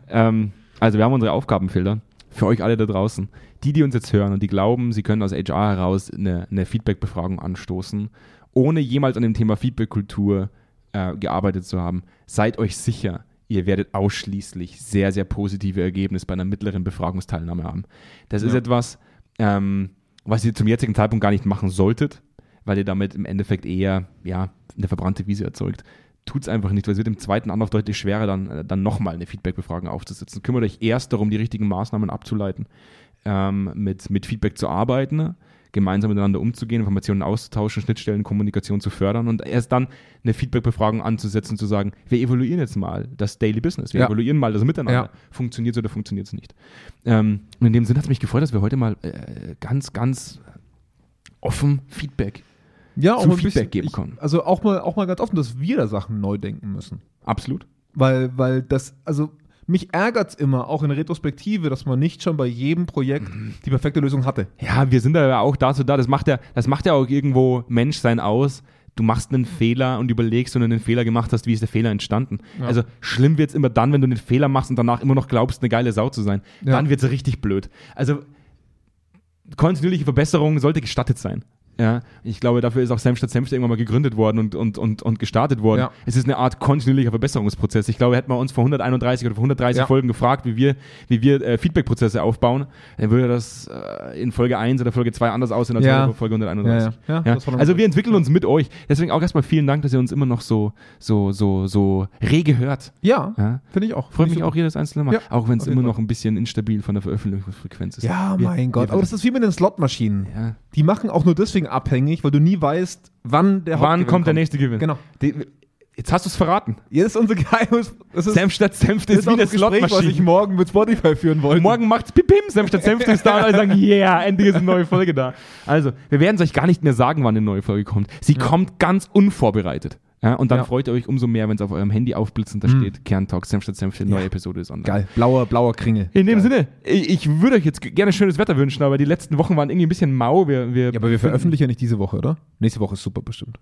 ähm, also wir haben unsere Aufgabenfelder für euch alle da draußen. Die, die uns jetzt hören und die glauben, sie können aus HR heraus eine, eine Feedback-Befragung anstoßen, ohne jemals an dem Thema Feedback-Kultur äh, gearbeitet zu haben, seid euch sicher, ihr werdet ausschließlich sehr, sehr positive Ergebnisse bei einer mittleren Befragungsteilnahme haben. Das ist Ja. etwas, ähm, was ihr zum jetzigen Zeitpunkt gar nicht machen solltet, weil ihr damit im Endeffekt eher ja, eine verbrannte Wiese erzeugt. Tut es einfach nicht, weil es wird im zweiten Anlauf deutlich schwerer, dann, äh, dann nochmal eine Feedback-Befragung aufzusetzen. Kümmert euch erst darum, die richtigen Maßnahmen abzuleiten, ähm, mit, mit Feedback zu arbeiten, gemeinsam miteinander umzugehen, Informationen auszutauschen, Schnittstellen, Kommunikation zu fördern und erst dann eine Feedback-Befragung anzusetzen zu sagen, wir evaluieren jetzt mal das Daily Business, wir Ja. evaluieren mal das Miteinander. Ja. Funktioniert es oder funktioniert es nicht? Ähm, und in dem Sinn hat es mich gefreut, dass wir heute mal äh, ganz, ganz offen Feedback ja, auch Feedback bisschen, geben ich, können. Also auch mal, auch mal ganz offen, dass wir da Sachen neu denken müssen. Absolut. Weil, weil das, also mich ärgert es immer, auch in Retrospektive, dass man nicht schon bei jedem Projekt die perfekte Lösung hatte. Ja, wir sind da ja auch dazu da. Das macht ja, das macht ja auch irgendwo Menschsein aus. Du machst einen Fehler und überlegst, wenn du einen Fehler gemacht hast, wie ist der Fehler entstanden. Ja. Also schlimm wird es immer dann, wenn du einen Fehler machst und danach immer noch glaubst, eine geile Sau zu sein. Ja. Dann wird es richtig blöd. Also kontinuierliche Verbesserung sollte gestattet sein. Ja, ich glaube, dafür ist auch Senf statt Senf irgendwann mal gegründet worden und, und, und, und gestartet worden. Ja. Es ist eine Art kontinuierlicher Verbesserungsprozess. Ich glaube, hätten wir uns vor 131 oder vor 130 Ja. Folgen gefragt, wie wir, wie wir äh, Feedback-Prozesse aufbauen, dann würde das äh, in Folge 1 oder Folge 2 anders aussehen als Ja. in Folge 131. Ja, ja. Ja, Ja, das war dann also wir entwickeln uns mit euch. Deswegen auch erstmal vielen Dank, dass ihr uns immer noch so, so, so, so rege hört. Ja, finde ich auch. Freut mich auch jedes einzelne Mal. Auch wenn es immer Fall. noch ein bisschen instabil von der Veröffentlichungsfrequenz ist. Ja, Wir- mein Gott. Aber das ist wie mit den Slotmaschinen. Die machen auch nur deswegen abhängig, weil du nie weißt, wann der Wann Hauptgewinn kommt der nächste Gewinn? Genau. Die, jetzt hast du es verraten. Jetzt ist unser Geheimes. Ist, Senf statt Senf das ist wie eine Gespräch, was ich Slotmaschine. morgen mit Spotify führen wollte. Morgen macht's Pipim, Senf statt Senf ist da und alle sagen, yeah, endlich ist eine neue Folge da. Also, wir werden es euch gar nicht mehr sagen, wann eine neue Folge kommt. Sie kommt ganz unvorbereitet. Ja, und dann Ja. freut ihr euch umso mehr, wenn es auf eurem Handy aufblitzt und da Mhm. steht Kerntalk, Senf statt Senf, neue Ja. Episode ist online. Geil. Blauer, blauer Kringel. In dem Geil. Sinne, ich, ich würde euch jetzt gerne schönes Wetter wünschen, aber die letzten Wochen waren irgendwie ein bisschen mau. Wir, wir Ja, aber wir veröffentlichen ja nicht diese Woche, oder? Nächste Woche ist super bestimmt.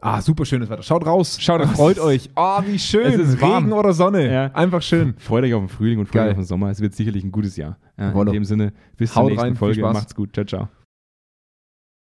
Ah, super schönes Wetter. Schaut raus. Schaut raus. Freut euch. Ah, wie schön. Es ist warm. Regen oder Sonne. Ja. Einfach schön. Freut euch auf den Frühling und freut euch auf den Sommer. Es wird sicherlich ein gutes Jahr. Ja, in dem Sinne, bis Haut zur nächsten rein, Folge. Macht's gut. Ciao, ciao.